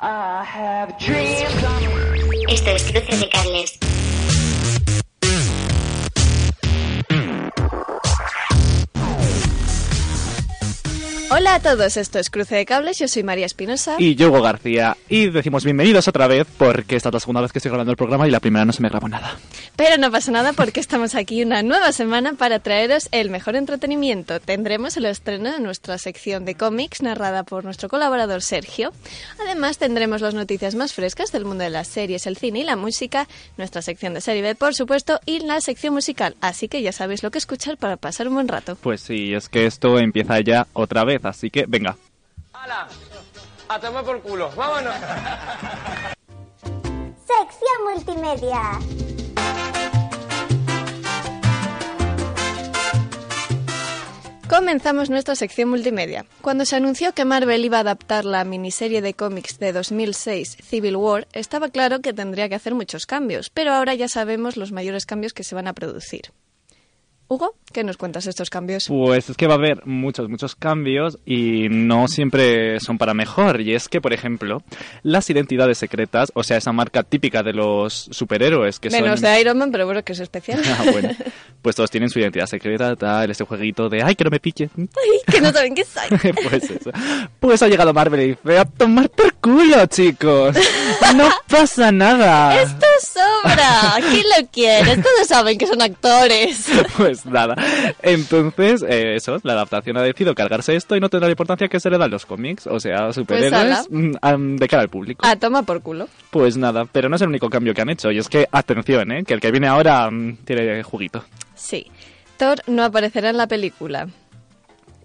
I have dreams Esto es Cruce de Cables. Hola a todos, esto es Cruce de Cables, yo soy María Espinosa. Y yo, Hugo García. Y decimos bienvenidos otra vez porque esta es la segunda vez que estoy grabando el programa y la primera no se me grabó nada. Pero no pasa nada porque estamos aquí una nueva semana para traeros el mejor entretenimiento. Tendremos el estreno de nuestra sección de cómics narrada por nuestro colaborador Sergio. Además tendremos las noticias más frescas del mundo de las series, el cine y la música, nuestra sección de serie B, por supuesto, y la sección musical. Así que ya sabéis lo que escuchar para pasar un buen rato. Pues sí, es que esto empieza ya otra vez, así que venga. ¡Hala! A tomar por culo. ¡Vámonos! Sección multimedia. Comenzamos nuestra sección multimedia. Cuando se anunció que Marvel iba a adaptar la miniserie de cómics de 2006 Civil War, estaba claro que tendría que hacer muchos cambios, pero ahora ya sabemos los mayores cambios que se van a producir. Hugo, ¿qué nos cuentas de estos cambios? Pues es que va a haber muchos, muchos cambios y no siempre son para mejor. Y es que, por ejemplo, las identidades secretas, o sea, esa marca típica de los superhéroes que Menos son... de Iron Man, pero bueno, que es especial. Ah, bueno. Pues todos tienen su identidad secreta, tal, ese jueguito de ¡ay, que no me pique! Ay, que no saben qué soy. pues eso. Pues ha llegado Marvel y dice, a tomar por culo, chicos. No pasa nada. ¡Esto sobra! ¿Quién lo quiere? Todos saben que son actores. Pues nada. Entonces, eh, eso, la adaptación ha decidido cargarse esto y no tendrá la importancia que se le dan los cómics, o sea, superhéroes mm, de cara al público. Ah, toma por culo. Pues nada, pero no es el único cambio que han hecho. Y es que, atención, ¿eh? que el que viene ahora mm, tiene juguito. Sí. Thor no aparecerá en la película.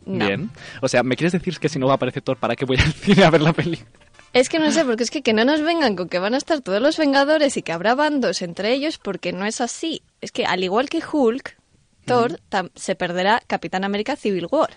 No. Bien. O sea, ¿me quieres decir que si no va a aparecer Thor, ¿para qué voy al cine a ver la película? Es que no sé, porque es que, que no nos vengan con que van a estar todos los Vengadores y que habrá bandos entre ellos, porque no es así. Es que al igual que Hulk, Thor se perderá Capitán América Civil War.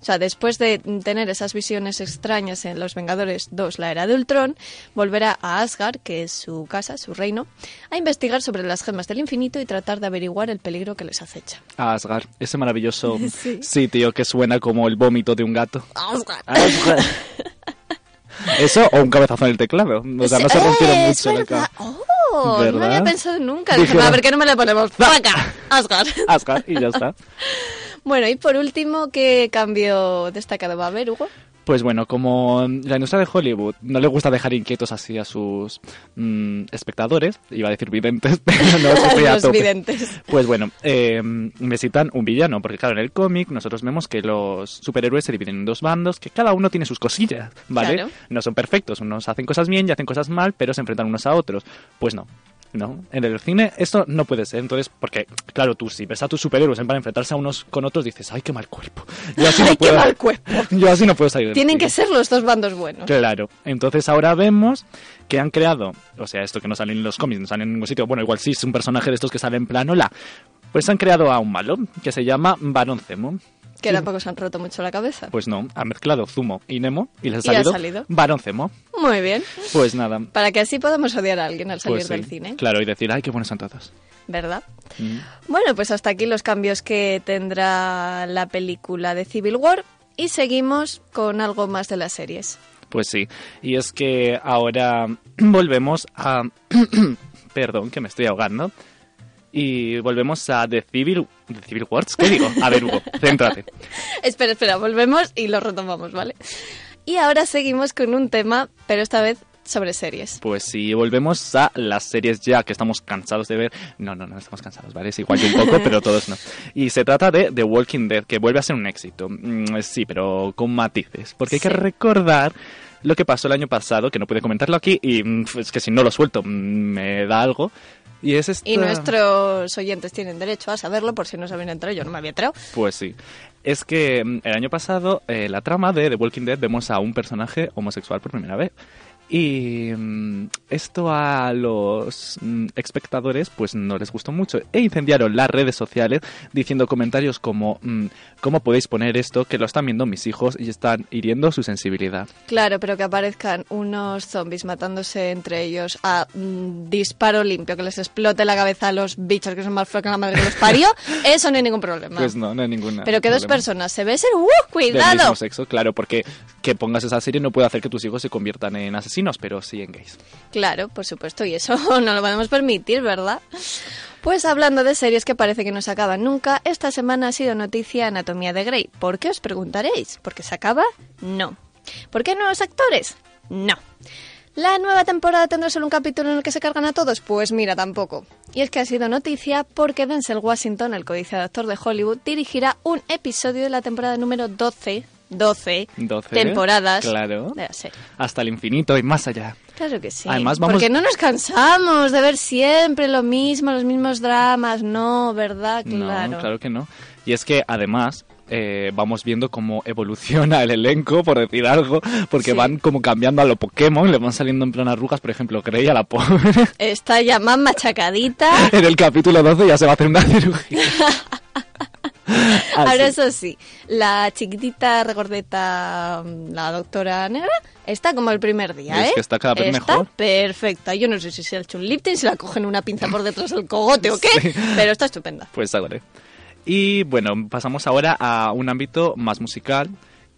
O sea, después de tener esas visiones extrañas en Los Vengadores 2, la era de Ultron, volverá a Asgard, que es su casa, su reino, a investigar sobre las gemas del infinito y tratar de averiguar el peligro que les acecha. Asgard, ese maravilloso Sí. sitio que suena como el vómito de un gato. Asgard. Asgard. Eso o un cabezazo en el teclado. O sea, no se ¡Eh, rompieron es mucho la No había pensado nunca. Dije, ver, ¿qué no me le ponemos? ¡Faca! Asgard. Asgard y ya está. Bueno, y por último, ¿qué cambio destacado va a haber, Hugo? Pues bueno, como la industria de Hollywood no le gusta dejar inquietos así a sus mm, espectadores, iba a decir videntes, pero no, Los videntes. Pues bueno, eh, necesitan un villano, porque claro, en el cómic nosotros vemos que los superhéroes se dividen en dos bandos, que cada uno tiene sus cosillas, ¿vale? Claro. No son perfectos, unos hacen cosas bien y hacen cosas mal, pero se enfrentan unos a otros. Pues no. No, en el cine esto no puede ser, entonces, porque, claro, tú si ves a tus superhéroes para enfrentarse a unos con otros, dices, ay, qué mal cuerpo. Yo así no ¡Ay, qué puedo, mal cuerpo! Yo así no puedo salir Tienen que ser los dos bandos buenos. Claro, entonces ahora vemos que han creado, o sea, esto que no sale en los cómics, no sale en ningún sitio, bueno, igual sí es un personaje de estos que sale en plan, hola, pues han creado a un malo que se llama Barón Zemo. Que tampoco se han roto mucho la cabeza. Pues no, ha mezclado Zumo y Nemo y les ha Y ha salido, salido. Zemo. Muy bien. Pues nada. Para que así podamos odiar a alguien al salir Pues sí, del cine, Claro, y decir, ay, qué buenos son todos. ¿verdad? Mm. Bueno, pues hasta aquí los cambios que tendrá la película de Civil War y seguimos con algo más de las series. Pues sí, y es que ahora volvemos a... Perdón, que me estoy ahogando. Y volvemos a The Civil... ¿The Civil Wars? ¿Qué digo? A ver, Hugo, céntrate. Espera, espera, volvemos y lo retomamos, ¿vale? Y ahora seguimos con un tema, pero esta vez sobre series. Pues sí, volvemos a las series ya que estamos cansados de ver. No, no, no estamos cansados, ¿vale? Es igual que un poco, pero todos no. Y se trata de The Walking Dead, que vuelve a ser un éxito. Mm, sí, pero con matices. Porque hay que Sí. recordar lo que pasó el año pasado, que no pude comentarlo aquí, y mm, es que si no lo suelto mm, me da algo. Y es esta... Y nuestros oyentes tienen derecho a saberlo por si no se habían enterado. Yo no me había enterado. Pues sí. Es que mm, el año pasado, eh, la trama de The Walking Dead, vemos a un personaje homosexual por primera vez. Y mm, esto a los mm, espectadores pues no les gustó mucho e incendiaron las redes sociales diciendo comentarios como mm, ¿cómo podéis poner esto que lo están viendo mis hijos y están hiriendo su sensibilidad? Claro, pero que aparezcan unos zombies matándose entre ellos a mm, disparo limpio, que les explote la cabeza a los bichos que son más feos que la madre que los parió, eso no hay ningún problema. Pues no, no hay ninguna. pero que dos personas se besen, ¡uh! Del ¡Cuidado! mismo sexo, claro, porque que pongas esa serie no puede hacer que tus hijos se conviertan en asesinos, pero sí en gays. Claro, por supuesto, y eso no lo podemos permitir, ¿verdad? Pues hablando de series que parece que no se acaban nunca, esta semana ha sido noticia Anatomía de Grey. ¿Por qué os preguntaréis? ¿Por qué se acaba? No. ¿Por qué nuevos actores? No. ¿La nueva temporada tendrá solo un capítulo en el que se cargan a todos? Pues mira, tampoco. Y es que ha sido noticia porque Denzel Washington, el codiciado actor de Hollywood, dirigirá un episodio de la temporada número 12, 12, 12, temporadas claro. de la serie. Hasta el infinito y más allá. Claro que sí. Además, vamos- Porque no nos cansamos de ver siempre lo mismo, los mismos dramas, no, ¿verdad? Claro. No, claro que no. Y es que además eh, vamos viendo cómo evoluciona el elenco, por decir algo, porque Sí. van como cambiando a lo Pokémon, le van saliendo en plan arrugas, por ejemplo, Grey a la pobre. Está ya más machacadita. en el capítulo 12 ya se va a hacer una cirugía. Ahora eso sí, la chiquitita regordeta, mm, la doctora negra, está como el primer día, Es ¿eh? que está cada vez Está mejor. perfecta. Yo no sé si se ha hecho un lifting, si la cogen una pinza por detrás del cogote o qué, pero está estupenda. Pues ahora. Y bueno, pasamos ahora a un ámbito más musical.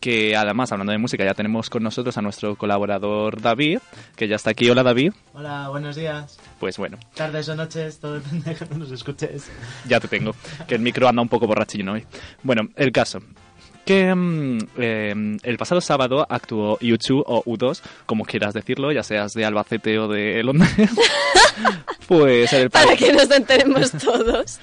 Que además, hablando de música, ya tenemos con nosotros a nuestro colaborador David, que ya está aquí. Hola David. Hola, buenos días. Pues bueno, Tardes o noches, todo depende de cuando nos escuches. ya te tengo. Que el micro anda un poco borrachillo hoy. Bueno, el caso. Que mm, eh, el pasado sábado actuó U2 o U2, como quieras decirlo, ya seas de Albacete o de Londres. pues en el Para que nos enteremos todos.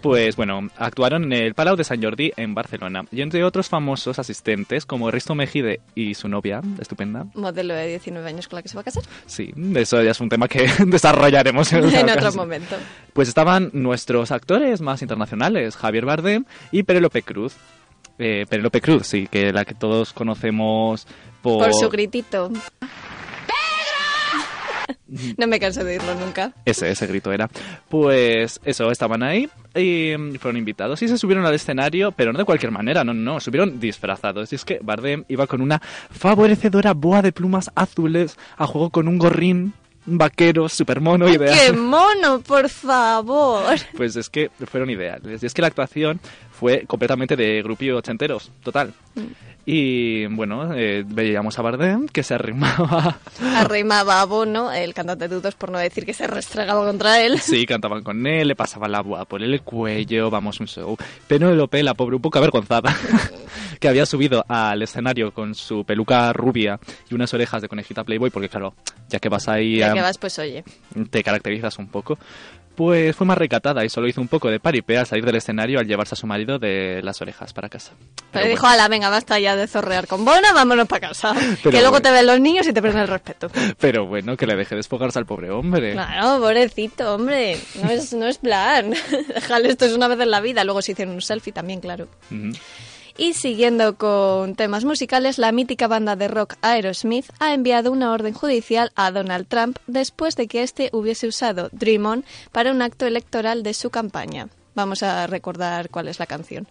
Pues bueno, actuaron en el Palau de San Jordi en Barcelona. Y entre otros famosos asistentes como Risto Mejide y su novia, estupenda. Modelo de 19 años con la que se va a casar. Sí, eso ya es un tema que desarrollaremos en, otro momento. Pues estaban nuestros actores más internacionales, Javier Bardem y Penélope Cruz. Eh, Penélope Cruz, sí, que la que todos conocemos por... Por su gritito. No me canso de oírlo nunca. Ese, ese grito era. Pues eso, estaban ahí y mm, fueron invitados y se subieron al escenario, pero no de cualquier manera, no, no, subieron disfrazados. Y es que Bardem iba con una favorecedora boa de plumas azules a juego con un gorrín vaquero super mono ideal. ¡Qué mono, por favor! Pues es que fueron ideales. Y es que la actuación fue completamente de grupillo ochenteros, total. Y bueno, eh, veíamos a Bardem que se arrimaba. Arrimaba a Bono, el cantante de Dudos, por no decir que se restregaba contra él. Sí, cantaban con él, le pasaban la boa por el cuello, vamos, un show. Penélope, la pobre, un poco avergonzada, que había subido al escenario con su peluca rubia y unas orejas de conejita Playboy, porque claro, ya que vas ahí, Ya a- que vas, pues oye. te caracterizas un poco. Pues fue más recatada y solo hizo un poco de paripé al salir del escenario al llevarse a su marido de las orejas para casa. Pero Pero dijo, bueno. ala, venga, basta ya de zorrear con Bono, vámonos para casa. Pero que luego bueno. te ven los niños y te pierden el respeto. Pero bueno, que le deje desfogarse al pobre hombre. Claro, pobrecito, hombre. No es, no es plan. Déjale, esto es una vez en la vida. Luego se hicieron un selfie también, claro. Y siguiendo con temas musicales, la mítica banda de rock Aerosmith ha enviado una orden judicial a Donald Trump después de que éste hubiese usado Dream On para un acto electoral de su campaña. Vamos a recordar cuál es la canción.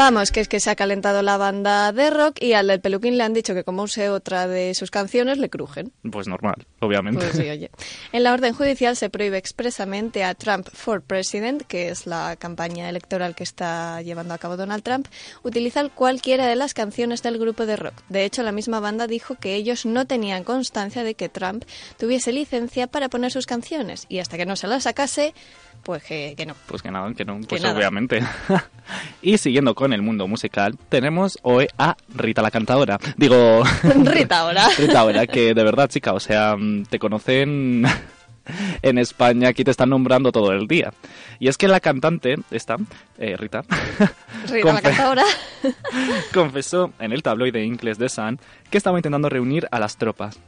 Vamos, que es que se ha calentado la banda de rock y al del peluquín le han dicho que como use otra de sus canciones le crujen. Pues normal, obviamente. Pues sí, oye. En la orden judicial se prohíbe expresamente a Trump for President, que es la campaña electoral que está llevando a cabo Donald Trump, utilizar cualquiera de las canciones del grupo de rock. De hecho, la misma banda dijo que ellos no tenían constancia de que Trump tuviese licencia para poner sus canciones y hasta que no se las sacase, pues que, que no. Pues que nada, que no, pues nada. obviamente. y siguiendo con el mundo musical, tenemos hoy a Rita la cantadora. Digo, Rita ahora. Rita ahora, que de verdad, chica, o sea, mm, te conocen en España, aquí te están nombrando todo el día. Y es que la cantante, esta, eh, Rita, Rita la confe- cantadora. confesó en el tabloide inglés de Sun que estaba intentando reunir a las tropas.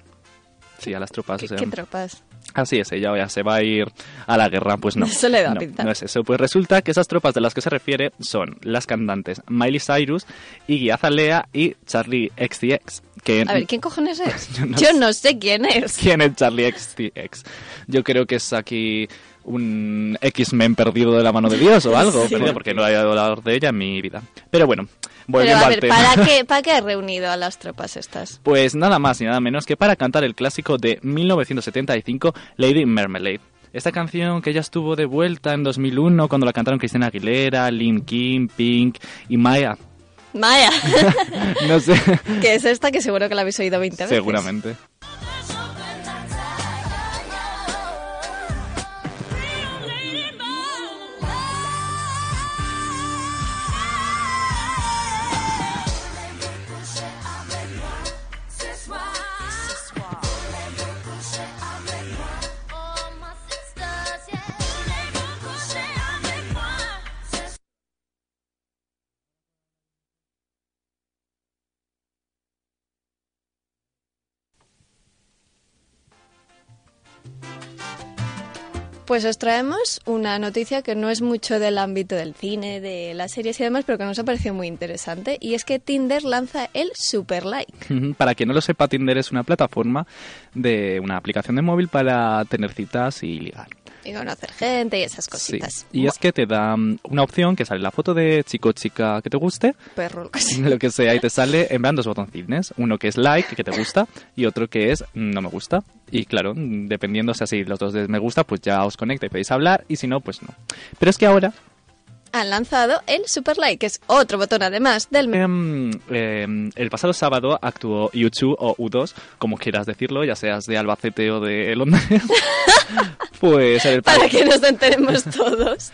Sí, a las tropas. ¿Qué, o sea, qué tropas? Así es, ella ya se va a ir a la guerra, pues no. Eso le da no, pinta. no es eso. Pues resulta que esas tropas de las que se refiere son las cantantes Miley Cyrus, Iggy Azalea y Charlie XCX. Que A ver, ¿quién cojones es? Yo no Yo sé. no sé quién es. ¿Quién es Charlie XCX? Yo creo que es aquí un X-Men perdido de la mano de Dios o algo, Sí. perdido, porque no he hablado de ella en mi vida. Pero bueno, Pero volviendo a al ver, tema. ¿para qué, ¿para qué ha reunido a las tropas estas? Pues nada más y nada menos que para cantar el clásico de 1975, Lady Marmalade. Esta canción que ya estuvo de vuelta en 2001 cuando la cantaron Cristina Aguilera, Lin Kim, Pink y Maya. Maya, No sé, que es esta que seguro que la habéis oído 20 veces. seguramente. Pues os traemos una noticia que no es mucho del ámbito del cine, de las series y demás, pero que nos ha parecido muy interesante. Y es que Tinder lanza el Super Like. Para quien no lo sepa, Tinder es una plataforma de una aplicación de móvil para tener citas y ligar. Y conocer gente y esas Sí. cositas. Y es que te da una opción que sale la foto de chico o chica que te guste, Perro, lo que sea. lo que sea, y te sale en plan dos botoncines. Uno que es like, que te gusta, y otro que es no me gusta. Y claro, dependiendo, o sea, si los dos de me gusta, pues ya os conecta y podéis hablar, y si no, pues no. Pero es que ahora, Han lanzado el Super Like, que es otro botón además del... em, em, el pasado sábado actuó U2 o U2, como quieras decirlo, ya seas de Albacete o de Londres. pues el Para que nos enteremos todos.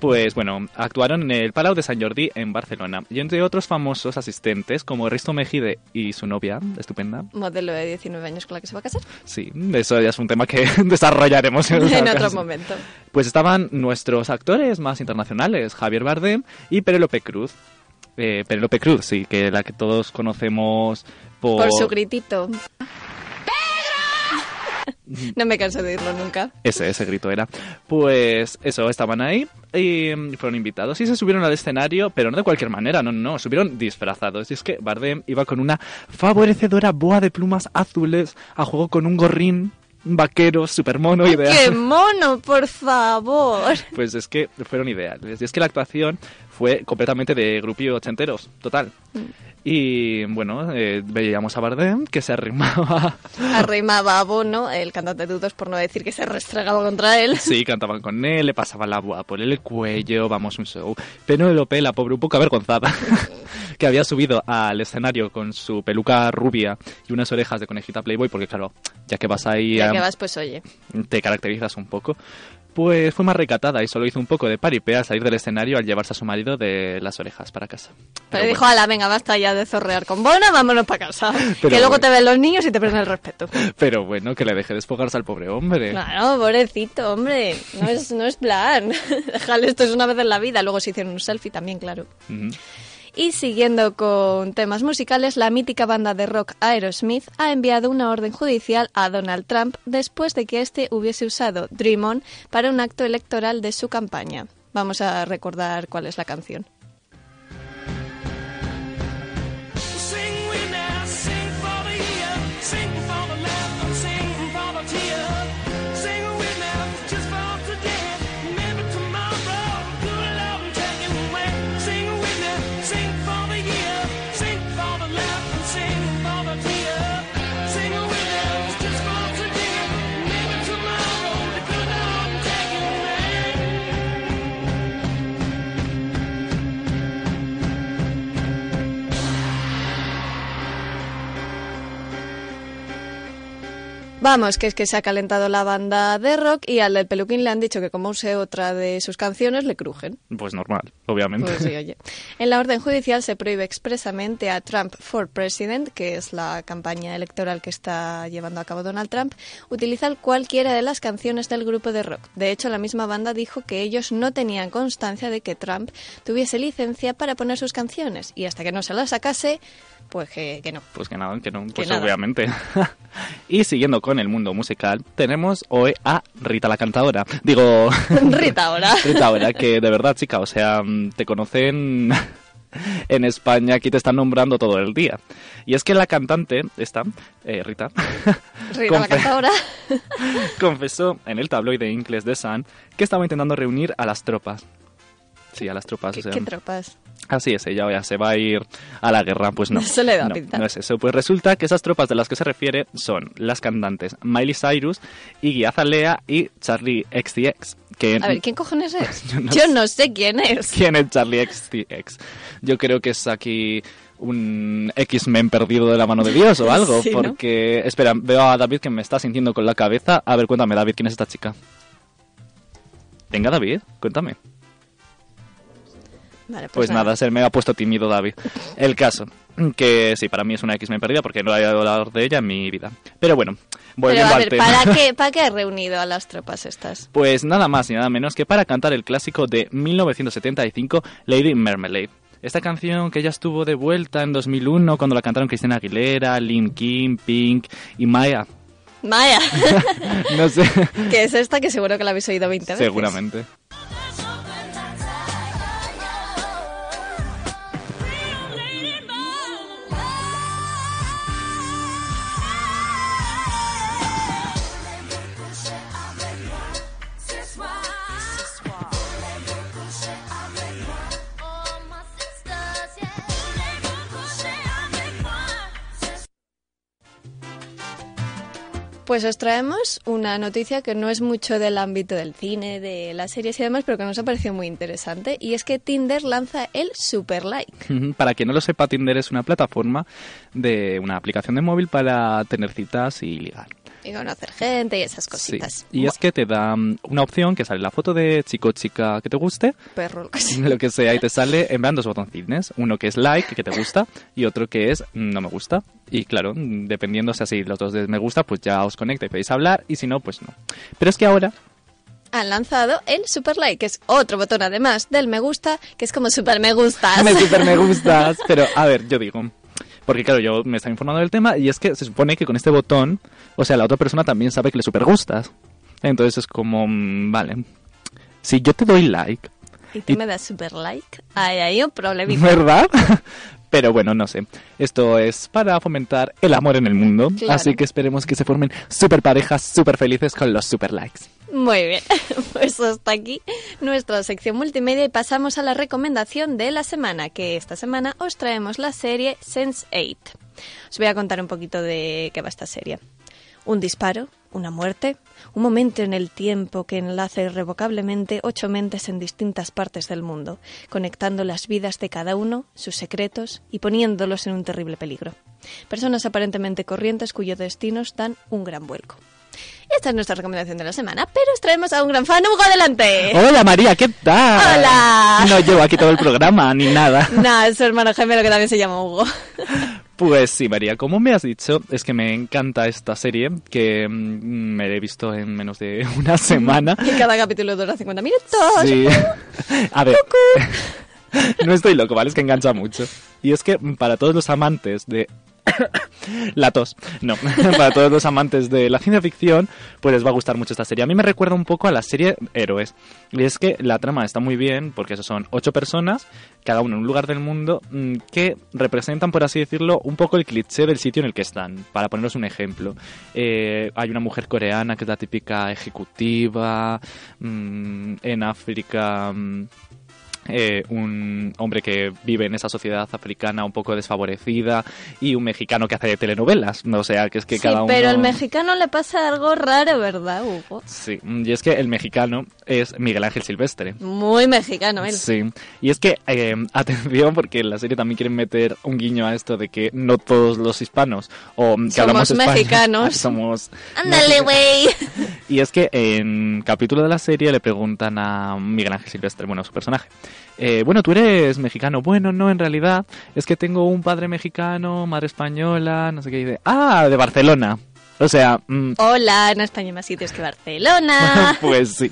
Pues bueno, actuaron en el Palau de San Jordi en Barcelona. Y entre otros famosos asistentes como Risto Mejide y su novia, estupenda. Modelo de 19 años con la que se va a casar. Sí, eso ya es un tema que desarrollaremos en, otro momento. Pues estaban nuestros actores más internacionales, Javier Bardem y Penélope Cruz. Eh, Penélope Cruz, sí, que la que todos conocemos por... Por su gritito. No me canso de oírlo nunca. Ese, ese grito era. Pues eso, estaban ahí y fueron invitados y se subieron al escenario, pero no de cualquier manera, no, no, subieron disfrazados. Y es que Bardem iba con una favorecedora boa de plumas azules a juego con un gorrín vaquero super mono ideal. ¡Qué mono, por favor! Pues es que fueron ideales. Y es que la actuación fue completamente de grupillo ochenteros, total. Y bueno, eh, veíamos a Bardem que se arrimaba Arrimaba a Bono, el cantante de Dudos, por no decir que se restregaba contra él. Sí, cantaban con él, le pasaban la boa por el cuello, vamos, un show. Penélope, la pobre, un poco avergonzada, que había subido al escenario con su peluca rubia y unas orejas de conejita Playboy, porque claro, ya que vas ahí, Ya a- que vas, pues oye. te caracterizas un poco. Pues fue más recatada y solo hizo un poco de paripé al salir del escenario al llevarse a su marido de las orejas para casa. Pero, Pero dijo, ala, venga, basta ya de zorrear con Bono, vámonos para casa. que luego bueno. te ven los niños y te pierden el respeto. pero bueno, que le deje desfogarse al pobre hombre. Claro, pobrecito, hombre. No es, no es plan. Déjale, esto es una vez en la vida. Luego se hicieron un selfie también, claro. Y siguiendo con temas musicales, la mítica banda de rock Aerosmith ha enviado una orden judicial a Donald Trump después de que éste hubiese usado Dream On para un acto electoral de su campaña. Vamos a recordar cuál es la canción. Vamos, que es que se ha calentado la banda de rock y al del peluquín le han dicho que como use otra de sus canciones le crujen. Pues normal, obviamente. Pues sí, oye. En la orden judicial se prohíbe expresamente a Trump for President, que es la campaña electoral que está llevando a cabo Donald Trump, utilizar cualquiera de las canciones del grupo de rock. De hecho, la misma banda dijo que ellos no tenían constancia de que Trump tuviese licencia para poner sus canciones y hasta que no se las sacase, pues que, que no. Pues que nada, que no, pues nada. obviamente. y siguiendo con el mundo musical, tenemos hoy a Rita la cantadora. Digo, Rita ahora. Rita ahora, que de verdad, chica, o sea, te conocen en España, aquí te están nombrando todo el día. Y es que la cantante, esta, eh, Rita, Rita la confesó en el tabloide inglés de Sun que estaba intentando reunir a las tropas. Sí, a las tropas. ¿Qué, o sea, qué tropas? Así es, ella ya se va a ir a la guerra, pues no. Se le da no, pinta. no es eso. Pues resulta que esas tropas de las que se refiere son las cantantes Miley Cyrus, Iggy Azalea y Charlie XCX. Que A ver, ¿quién cojones es? Yo no Yo sé. no sé quién es. ¿Quién es Charlie XCX? Yo creo que es aquí un X-Men perdido de la mano de Dios o algo, Sí, ¿no? porque... Espera, veo a David que me está sintiendo con la cabeza. A ver, cuéntame, David, ¿quién es esta chica? Venga, David, cuéntame. Vale, Pues nada, se me ha puesto tímido David. El caso, que sí, para mí es una X-Men perdida porque no he hablar de ella en mi vida. Pero bueno, Pero volviendo a al ver, tema. ¿para qué, ¿para qué has reunido a las tropas estas? Pues nada más y nada menos que para cantar el clásico de 1975, Lady Marmalade. Esta canción que ya estuvo de vuelta en 2001 cuando la cantaron Cristina Aguilera, Lin Kim, Pink y Maya. Maya, No sé, que es esta que seguro que la habéis oído 20 veces. seguramente. Pues os traemos una noticia que no es mucho del ámbito del cine, de las series y demás, pero que nos ha parecido muy interesante. Y es que Tinder lanza el Super Like. Para quien no lo sepa, Tinder es una plataforma de una aplicación de móvil para tener citas y ligar. Y conocer gente y esas Sí. cositas. Y es que te da mm, una opción que sale la foto de chico chica que te guste, Perro, lo que sea. lo que sea, y te sale en dos botoncines. Uno que es like, que te gusta, y otro que es mm, no me gusta. Y claro, mm, dependiendo, si los dos de me gusta, pues ya os conecta y podéis hablar, y si no, pues no. Pero es que ahora, Han lanzado el Super Like, que es otro botón además del me gusta, que es como super me gustas. me super me gustas. Pero a ver, yo digo, porque claro, yo me estaba informando del tema, y es que se supone que con este botón, o sea, la otra persona también sabe que le super gustas. Entonces es como, mm, vale, si yo te doy like, Y tú me das super like. Ahí hay un problemita. ¿Verdad? Pero bueno, no sé. Esto es para fomentar el amor en el mundo. Claro. Así que esperemos que se formen super parejas, super felices con los super likes. Muy bien, pues hasta aquí nuestra sección multimedia y pasamos a la recomendación de la semana, que esta semana os traemos la serie Sense8. Os voy a contar un poquito de qué va esta serie. Un disparo, una muerte, un momento en el tiempo que enlaza irrevocablemente ocho mentes en distintas partes del mundo, conectando las vidas de cada uno, sus secretos y poniéndolos en un terrible peligro. Personas aparentemente corrientes cuyos destinos dan un gran vuelco. Esta es nuestra recomendación de la semana, pero os traemos a un gran fan. ¡Hugo, adelante! Hola María, ¿qué tal? Hola. No llevo aquí todo el programa ni nada. Nah, es su hermano gemelo que también se llama Hugo. Pues sí, María, como me has dicho, es que me encanta esta serie que mm, me la he visto en menos de una semana. Y cada capítulo dura 50 minutos. Sí. A ver. No estoy loco, ¿vale? Es que engancha mucho. Y es que mm, para todos los amantes de... La tos. No, para todos los amantes de la ciencia ficción, pues les va a gustar mucho esta serie. A mí me recuerda un poco a la serie Héroes. Y es que la trama está muy bien, porque eso son ocho personas, cada uno en un lugar del mundo, mm, que representan, por así decirlo, un poco el cliché del sitio en el que están. Para poneros un ejemplo, eh, hay una mujer coreana que es la típica ejecutiva, mm, en África... mm, eh, un hombre que vive en esa sociedad africana un poco desfavorecida y un mexicano que hace telenovelas. O sea, que es que sí, cada uno... pero al mexicano le pasa algo raro, ¿verdad, Hugo? Sí, y es que el mexicano es Miguel Ángel Silvestre. Muy mexicano él. Sí, y es que, eh, atención, porque en la serie también quieren meter un guiño a esto de que no todos los hispanos, o que Somos hablamos español, mexicanos. somos Ándale, güey. y es que en capítulo de la serie le preguntan a Miguel Ángel Silvestre, bueno, su personaje, eh, bueno, tú eres mexicano. Bueno, no, en realidad es que tengo un padre mexicano, madre española, no sé qué. Dice, ah, de Barcelona. O sea, mm, Hola, en España hay más sitios que Barcelona. pues sí.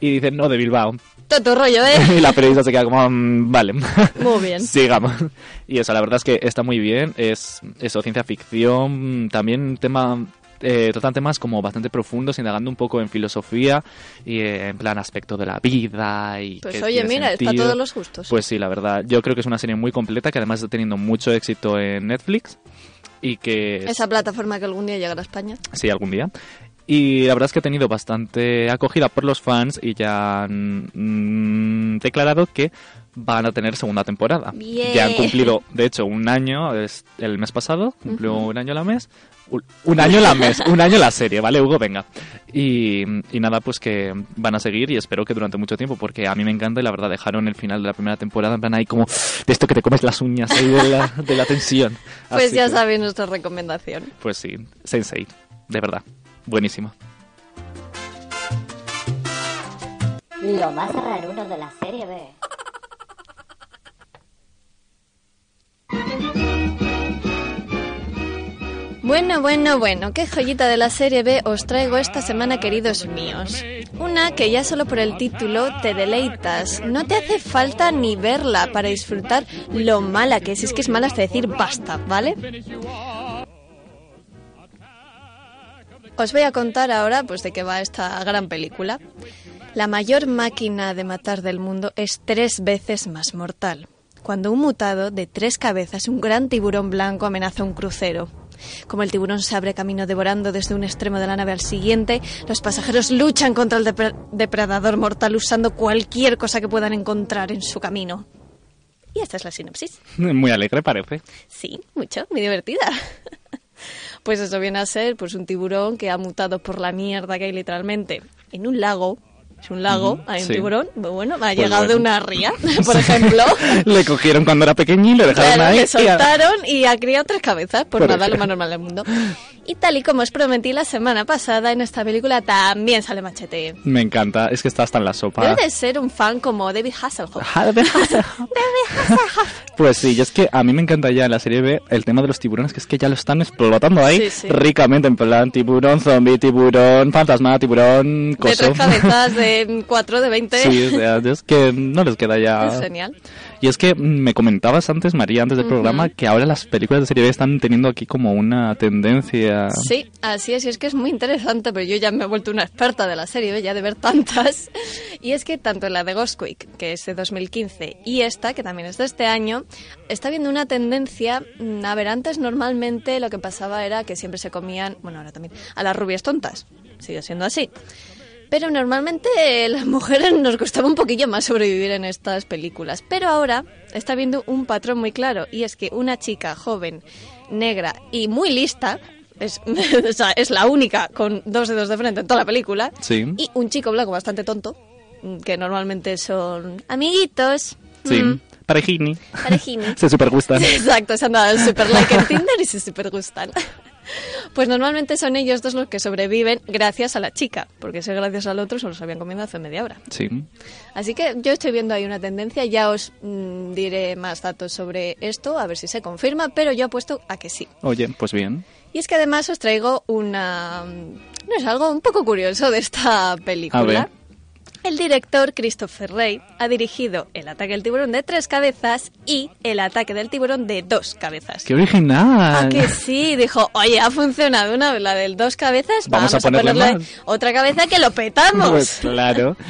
Y dicen, no, de Bilbao. Todo rollo, ¿eh? y la periodista se queda como, mm, vale. Muy bien. Sigamos. Y eso, la verdad es que está muy bien. Es eso, ciencia ficción. También un tema. Eh, tratan temas como bastante profundos, indagando un poco en filosofía y eh, en plan aspecto de la vida. y Pues oye, mira, es para todos los gustos. Pues sí, la verdad. Yo creo que es una serie muy completa que además está teniendo mucho éxito en Netflix y que es- Esa plataforma que algún día llegará a España. sí algún día. Y la verdad es que ha tenido bastante acogida por los fans y ya han mm, declarado que van a tener segunda temporada. Bien. Ya han cumplido, de hecho, un año es el mes pasado, cumplió un año la mes. Un, un año la mes, un año la serie, ¿vale, Hugo? Venga. Y, y nada, pues que van a seguir y espero que durante mucho tiempo, porque a mí me encanta y la verdad dejaron el final de la primera temporada en plan ahí como de esto que te comes las uñas ahí de la, de la tensión. Pues Así ya que- sabéis nuestra recomendación. Pues sí, Sensei, de verdad, buenísimo. Lo más raruno de la serie B. Bueno, bueno, bueno, qué joyita de la serie B os traigo esta semana, queridos míos. Una que ya solo por el título te deleitas. No te hace falta ni verla para disfrutar lo mala que es. Es que es mala hasta decir basta, ¿vale? Os voy a contar ahora pues de qué va esta gran película. La mayor máquina de matar del mundo es tres veces más mortal. Cuando un mutado de tres cabezas, un gran tiburón blanco, amenaza un crucero. Como el tiburón se abre camino devorando desde un extremo de la nave al siguiente, los pasajeros luchan contra el depre- depredador mortal usando cualquier cosa que puedan encontrar en su camino. Y esta es la sinopsis. Muy alegre parece. Sí, mucho, muy divertida. Pues eso viene a ser pues un tiburón que ha mutado por la mierda que hay literalmente en un lago. Es un lago, hay un sí. tiburón, muy bueno, ha Pues llegado de bueno. una ría, por ejemplo. Le cogieron cuando era pequeñín, le dejaron Claro, ahí. le y soltaron y ha criado tres cabezas, por, Por nada, ejemplo. lo más normal del mundo. Y tal y como os prometí la semana pasada, en esta película también sale Machete. Me encanta, es que está hasta en la sopa. Debe de ser un fan como David Hasselhoff. Pues sí, y es que a mí me encanta ya en la serie B el tema de los tiburones, que es que ya lo están explotando ahí Sí, sí. ricamente, en plan tiburón zombie, tiburón fantasma, tiburón De coso. tres cabezas, de cuatro, de veinte. Sí, o sea, es que no les queda ya... Es genial. Y es que me comentabas antes, María, antes del programa, que ahora las películas de serie B están teniendo aquí como una tendencia... Sí, así es, y es que es muy interesante, pero yo ya me he vuelto una experta de la serie, ¿eh? ya de ver tantas. Y es que tanto la de Ghost Quick, que es de 2015, y esta, que también es de este año, está habiendo una tendencia. mm, A ver, antes normalmente lo que pasaba era que siempre se comían, bueno, ahora también, a las rubias tontas. Sigue siendo así. Pero normalmente eh, las mujeres nos costaba un poquillo más sobrevivir en estas películas. Pero ahora está viendo un patrón muy claro y es que una chica joven, negra y muy lista, es, o sea, es la única con dos dedos de frente en toda la película, Sí. y un chico blanco bastante tonto, mm, que normalmente son amiguitos, Sí, mm, parejini. parejini. Se super gustan. Exacto, se han dado el super like en Tinder y se super gustan. Pues normalmente son ellos dos los que sobreviven gracias a la chica, porque si gracias al otro se los habían comido hace media hora. Sí. Así que yo estoy viendo ahí una tendencia, ya os mm, diré más datos sobre esto, a ver si se confirma, pero yo apuesto a que sí. Oye, pues bien. Y es que además os traigo una... No es algo un poco curioso de esta película. A ver. El director Christopher Rey ha dirigido El ataque del tiburón de tres cabezas y El ataque del tiburón de dos cabezas. ¡Qué original! Ah, que sí, dijo, oye, ha funcionado una la del dos cabezas, Vamos vamos, a a, ponerle ponerle más". otra cabeza que lo petamos. Pues claro.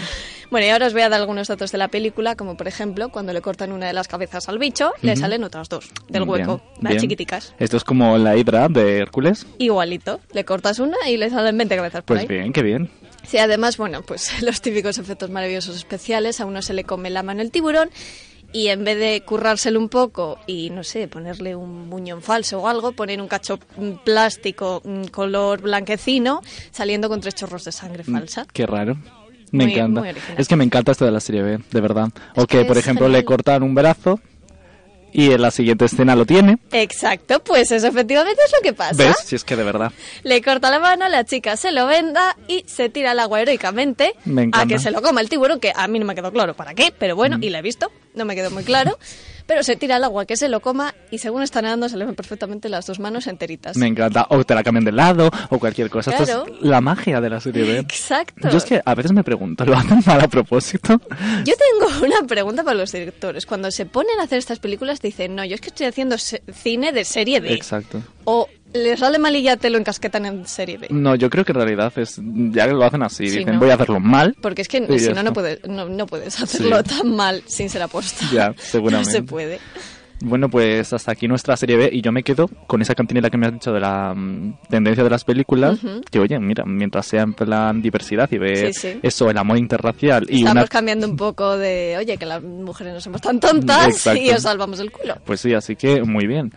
Bueno, y ahora os voy a dar algunos datos de la película, como por ejemplo, cuando le cortan una de las cabezas al bicho, le salen otras dos del hueco, Bien, las bien. chiquiticas. Esto es como la hidra de Hércules. Igualito, le cortas una y le salen 20 cabezas por Pues ahí. bien, qué bien. Sí, además, bueno, pues los típicos efectos maravillosos especiales, a uno se le come la mano el tiburón y en vez de currárselo un poco y, no sé, ponerle un muñón falso o algo, poner un cacho mm, plástico mm, color blanquecino saliendo con tres chorros de sangre falsa. Qué raro. Me Muy- encanta. muy. Es que me encanta esto de la serie B, de verdad. O que que, por ejemplo, le cortan un brazo y en la siguiente escena lo tiene. Exacto, pues eso efectivamente es lo que pasa. ¿Ves? Si es que de verdad. Le corta la mano, la chica se lo venda y se tira al agua heroicamente Me a que se lo coma el tiburón, que a mí no me quedó claro para qué, pero bueno, Mm. y la he visto, no me quedó muy claro. Pero se tira al agua que se lo coma y según está nadando se le ven perfectamente las dos manos enteritas. Me encanta. O te la cambian de lado o cualquier cosa. Esto Claro. es la magia de la serie B. Exacto. Yo es que a veces me pregunto, ¿lo hacen mal a propósito? Yo tengo una pregunta para los directores. Cuando se ponen a hacer estas películas dicen, no, yo es que estoy haciendo cine de serie B. Exacto. O les sale mal y ya te lo encasquetan en serie B. No, yo creo que en realidad es ya lo hacen así. Sí, Dicen, ¿no? voy a hacerlo mal. Porque es que si no, no puedes, no, no puedes hacerlo Sí. tan mal sin ser aposta. Ya, seguramente. No se puede. Bueno, pues hasta aquí nuestra serie B y yo me quedo con esa cantinela que me has dicho de la mm, tendencia de las películas. Que oye, mira, mientras sea en plan diversidad y ver Sí, sí. eso, el amor interracial y Estamos una... cambiando un poco de, oye, que las mujeres no somos tan tontas Exacto. y os salvamos el culo. Pues sí, así que muy bien.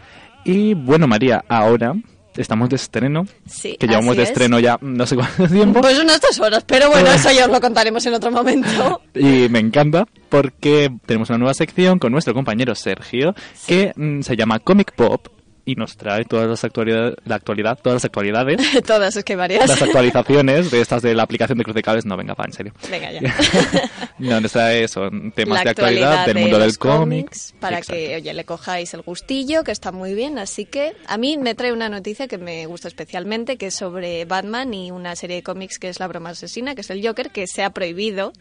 Y bueno, María, ahora estamos de estreno. Sí, Que llevamos de es. estreno ya no sé cuánto tiempo. Pues unas dos horas, pero bueno, eso ya os lo contaremos en otro momento. Y me encanta porque tenemos una nueva sección con nuestro compañero Sergio que mm, se llama Comic Pop y nos trae todas las actualidades, la actualidad, todas las actualidades, Todas, es que varias. las actualizaciones de estas de la aplicación de Cruz de Cables. No, venga, va, en serio. Venga ya. no, nos trae eso, temas la de actualidad del de mundo del cómic. cómics, para Exacto. que oye le cojáis el gustillo que está muy bien así que a mí me trae una noticia que me gusta especialmente que es sobre Batman y una serie de cómics que es la broma asesina que es el Joker que se ha prohibido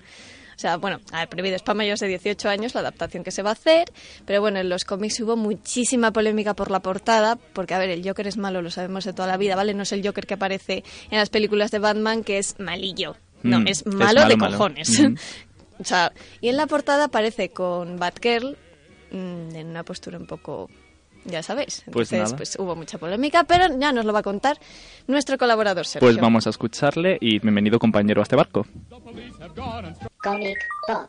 o sea, bueno, a ver, prohibido es para mayores de 18 años la adaptación que se va a hacer, pero bueno, en los cómics hubo muchísima polémica por la portada, porque a ver, el Joker es malo, lo sabemos de toda la vida, ¿vale? No es el Joker que aparece en las películas de Batman, que es malillo. No, Mm, es es malo, de malo. cojones. Mm. O sea, y en la portada aparece con Batgirl mm, en una postura un poco, ya sabéis. Pues Entonces, nada. pues hubo mucha polémica, pero ya nos lo va a contar nuestro colaborador Sergio. Pues vamos a escucharle y bienvenido compañero a este barco. Comic Pop.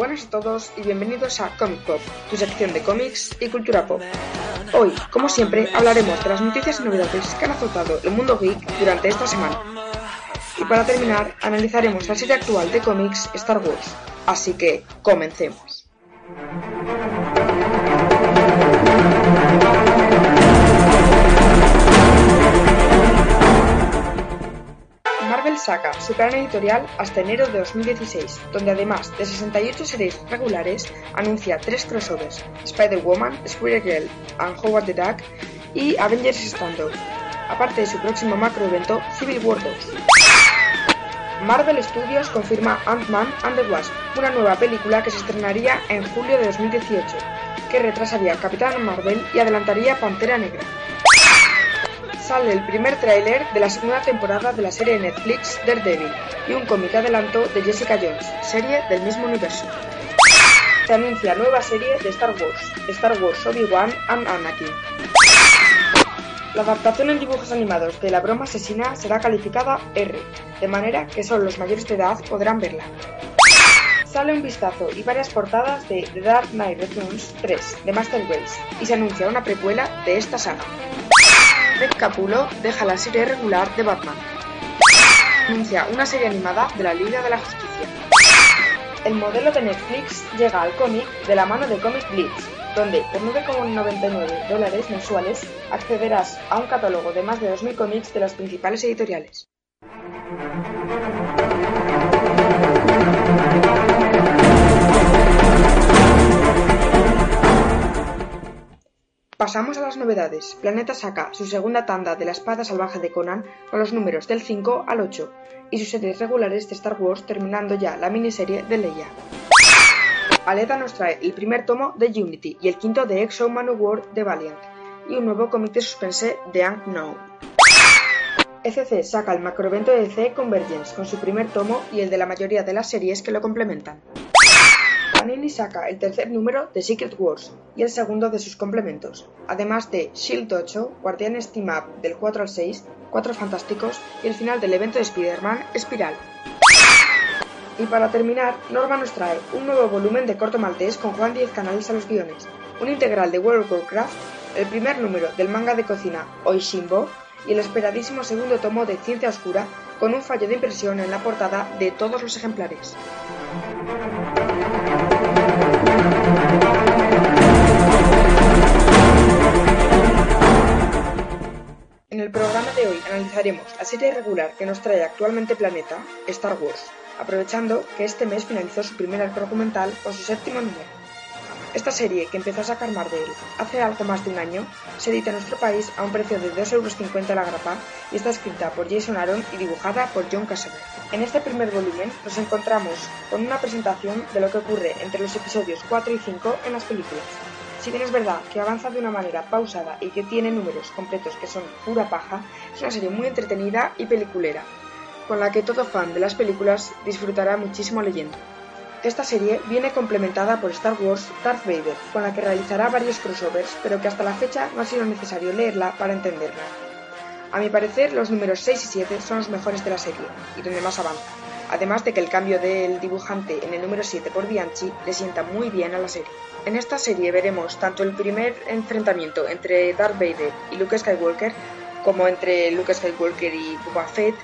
Buenas a todos y bienvenidos a Comic Pop, tu sección de cómics y cultura pop. Hoy, como siempre, hablaremos de las noticias y novedades que han azotado el mundo geek durante esta semana. Y para terminar, analizaremos la serie actual de cómics Star Wars. Así que, comencemos. Saca su plan editorial hasta enero de 2016, donde además de 68 series regulares, anuncia tres crossovers, Spider-Woman, Spider-Girl and Howard the Duck y Avengers Standoff, aparte de su próximo macro evento Civil War 2. Marvel Studios confirma Ant-Man and the Wasp, una nueva película que se estrenaría en julio de 2018, que retrasaría Capitán Marvel y adelantaría Pantera Negra sale el primer tráiler de la segunda temporada de la serie de Netflix Daredevil y un cómic adelanto de Jessica Jones, serie del mismo universo. Se anuncia nueva serie de Star Wars, Star Wars Obi-Wan and Anakin. La adaptación en dibujos animados de La broma asesina será calificada R, de manera que solo los mayores de edad podrán verla. Sale un vistazo y varias portadas de The Dark Knight Returns 3 de Master Race y se anuncia una precuela de esta saga. Greg Capullo deja la serie regular de Batman. Anuncia una serie animada de la Liga de la Justicia. El modelo de Netflix llega al cómic de la mano de Comic Blitz, donde por 9,99 dólares mensuales accederás a un catálogo de más de 2.000 cómics de las principales editoriales. Pasamos a las novedades. Planeta saca su segunda tanda de la espada salvaje de Conan con los números del 5 al 8 y sus series regulares de Star Wars terminando ya la miniserie de Leia. Aleta nos trae el primer tomo de Unity y el quinto de Exo Manowar de Valiant y un nuevo cómic de suspense de Unknown. ECC saca el macroevento de EC Convergence con su primer tomo y el de la mayoría de las series que lo complementan. Panini saca el tercer número de Secret Wars y el segundo de sus complementos, además de Shield 8, Guardianes Team Up del 4 al 6, Cuatro Fantásticos y el final del evento de Spider-Man, Espiral. Y para terminar, Norma nos trae un nuevo volumen de corto maltés con Juan 10 canales a los guiones, un integral de World of Warcraft, el primer número del manga de cocina Oishimbo y el esperadísimo segundo tomo de Ciencia Oscura con un fallo de impresión en la portada de todos los ejemplares. En el programa de hoy analizaremos la serie regular que nos trae actualmente Planeta, Star Wars, aprovechando que este mes finalizó su primer arco documental con su séptimo número. Esta serie, que empezó a sacar Marvel hace algo más de un año, se edita en nuestro país a un precio de 2,50 euros la grapa y está escrita por Jason Aaron y dibujada por John Cassavetes. En este primer volumen nos encontramos con una presentación de lo que ocurre entre los episodios 4 y 5 en las películas. Si bien es verdad que avanza de una manera pausada y que tiene números completos que son pura paja, es una serie muy entretenida y peliculera, con la que todo fan de las películas disfrutará muchísimo leyendo. Esta serie viene complementada por Star Wars Darth Vader, con la que realizará varios crossovers, pero que hasta la fecha no ha sido necesario leerla para entenderla. A mi parecer, los números 6 y 7 son los mejores de la serie, y donde más avanza, además de que el cambio del dibujante en el número 7 por Bianchi le sienta muy bien a la serie. En esta serie veremos tanto el primer enfrentamiento entre Darth Vader y Luke Skywalker, como entre Luke Skywalker y Boba Fett,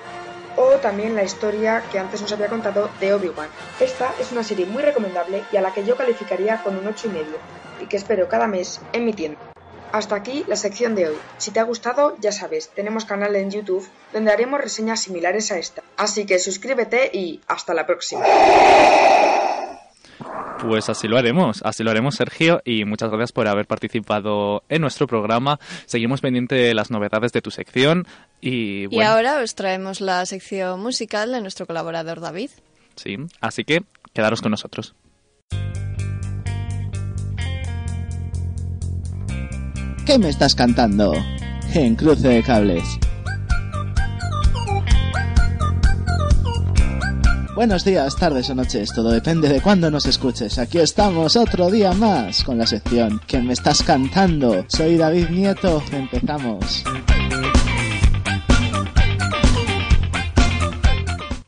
o también la historia que antes nos había contado de Obi-Wan. Esta es una serie muy recomendable y a la que yo calificaría con un 8,5 y que espero cada mes en mi tienda. Hasta aquí la sección de hoy. Si te ha gustado, ya sabes, tenemos canal en YouTube donde haremos reseñas similares a esta. Así que suscríbete y hasta la próxima. Pues así lo haremos, así lo haremos Sergio y muchas gracias por haber participado en nuestro programa. Seguimos pendiente de las novedades de tu sección y Y bueno, ahora os traemos la sección musical de nuestro colaborador David. sí, así que quedaros con nosotros. ¿Qué me estás cantando? En cruce de cables. Buenos días, tardes o noches, todo depende de cuándo nos escuches. Aquí estamos otro día más con la sección ¿Qué me estás cantando? Soy David Nieto, empezamos.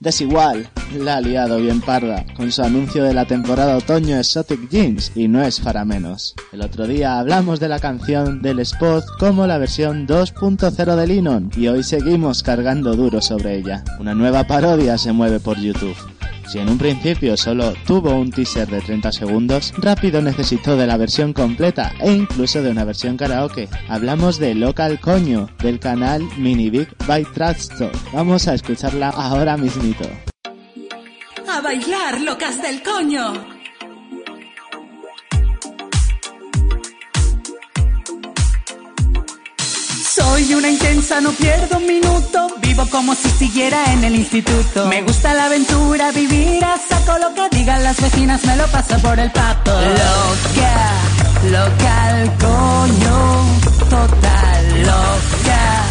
Desigual, la ha liado bien parda con su anuncio de la temporada otoño Exotic Jeans y no es para menos. El otro día hablamos de la canción del spot como la versión 2.0 de Linon y hoy seguimos cargando duro sobre ella. Una nueva parodia se mueve por YouTube. Si en un principio solo tuvo un teaser de 30 segundos, rápido necesitó de la versión completa e incluso de una versión karaoke. Hablamos de Local Coño, del canal Mini Big by Trasto. Vamos a escucharla ahora mismito. Bailar, locas del coño. Soy una intensa, no pierdo un minuto. Vivo como si siguiera en el instituto. Me gusta la aventura, vivir a saco lo que digan las vecinas, me lo paso por el papo. Loca, local, coño, total, loca,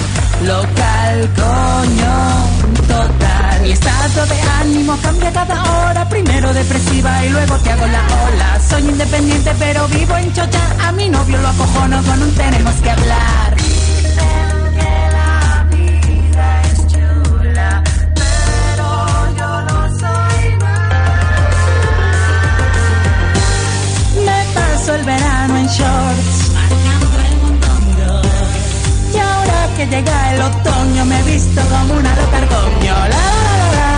local, coño, total. Mi estado de ánimo cambia cada hora. Primero depresiva y luego te hago la ola. Soy independiente pero vivo en chocha. A mi novio lo acojono con un tenemos que hablar. Pero yo no soy Me paso el verano en shorts, que llega el otoño me he visto como una loca al coño. La, la, la, la.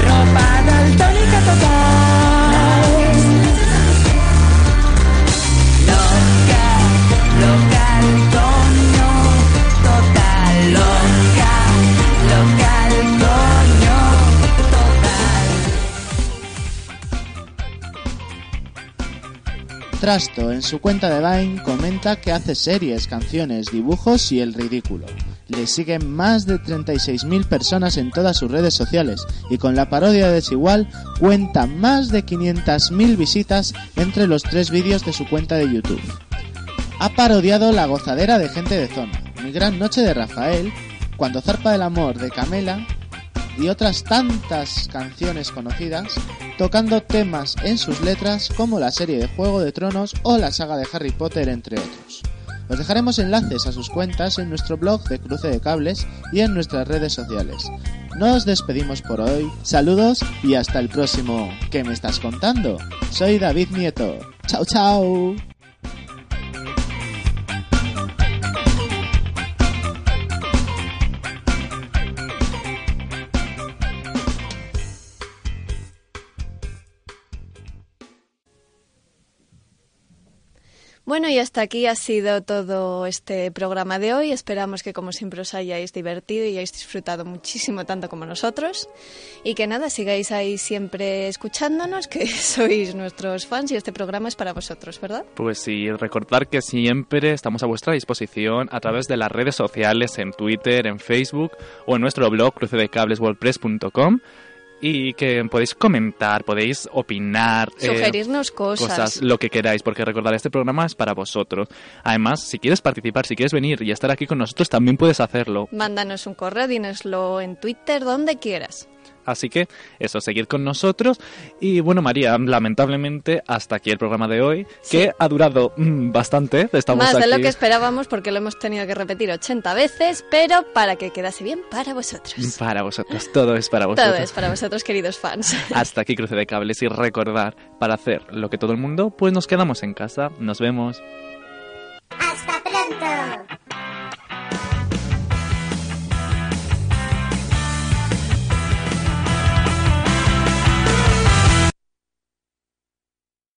Ropa daltónica total. Trasto en su cuenta de Vine comenta que hace series, canciones, dibujos y el ridículo. Le siguen más de 36.000 personas en todas sus redes sociales y con la parodia de Desigual cuenta más de 500.000 visitas entre los tres vídeos de su cuenta de YouTube. Ha parodiado la gozadera de gente de zona, Mi gran noche de Rafael, Cuando zarpa el amor de Camela y otras tantas canciones conocidas, tocando temas en sus letras como la serie de Juego de Tronos o la saga de Harry Potter, entre otros. Os dejaremos enlaces a sus cuentas en nuestro blog de Cruce de Cables y en nuestras redes sociales. Nos despedimos por hoy, saludos y hasta el próximo ¿Qué me estás contando? Soy David Nieto. Chao, chao. Bueno, y hasta aquí ha sido todo este programa de hoy. Esperamos que, como siempre, os hayáis divertido y hayáis disfrutado muchísimo, tanto como nosotros. Y que nada, sigáis ahí siempre escuchándonos, que sois nuestros fans y este programa es para vosotros, ¿verdad? Pues sí, recordar que siempre estamos a vuestra disposición a través de las redes sociales, en Twitter, en Facebook o en nuestro blog crucedecableswordpress.com y que podéis comentar, podéis opinar, eh, Sugerirnos cosas. lo que queráis, porque recordar este programa es para vosotros. Además, si quieres participar, si quieres venir y estar aquí con nosotros, también puedes hacerlo. Mándanos un correo, dínoslo en Twitter, donde quieras. Así que eso, seguir con nosotros. Y bueno, María, lamentablemente hasta aquí el programa de hoy, que ha durado mm, bastante. Estamos Más de lo que esperábamos porque lo hemos tenido que repetir 80 veces, pero para que quedase bien para vosotros. Para vosotros, todo es para vosotros. Todo es para vosotros, queridos fans. Hasta aquí Cruce de Cables y recordar, para hacer lo que todo el mundo, pues nos quedamos en casa. Nos vemos. ¡Hasta pronto!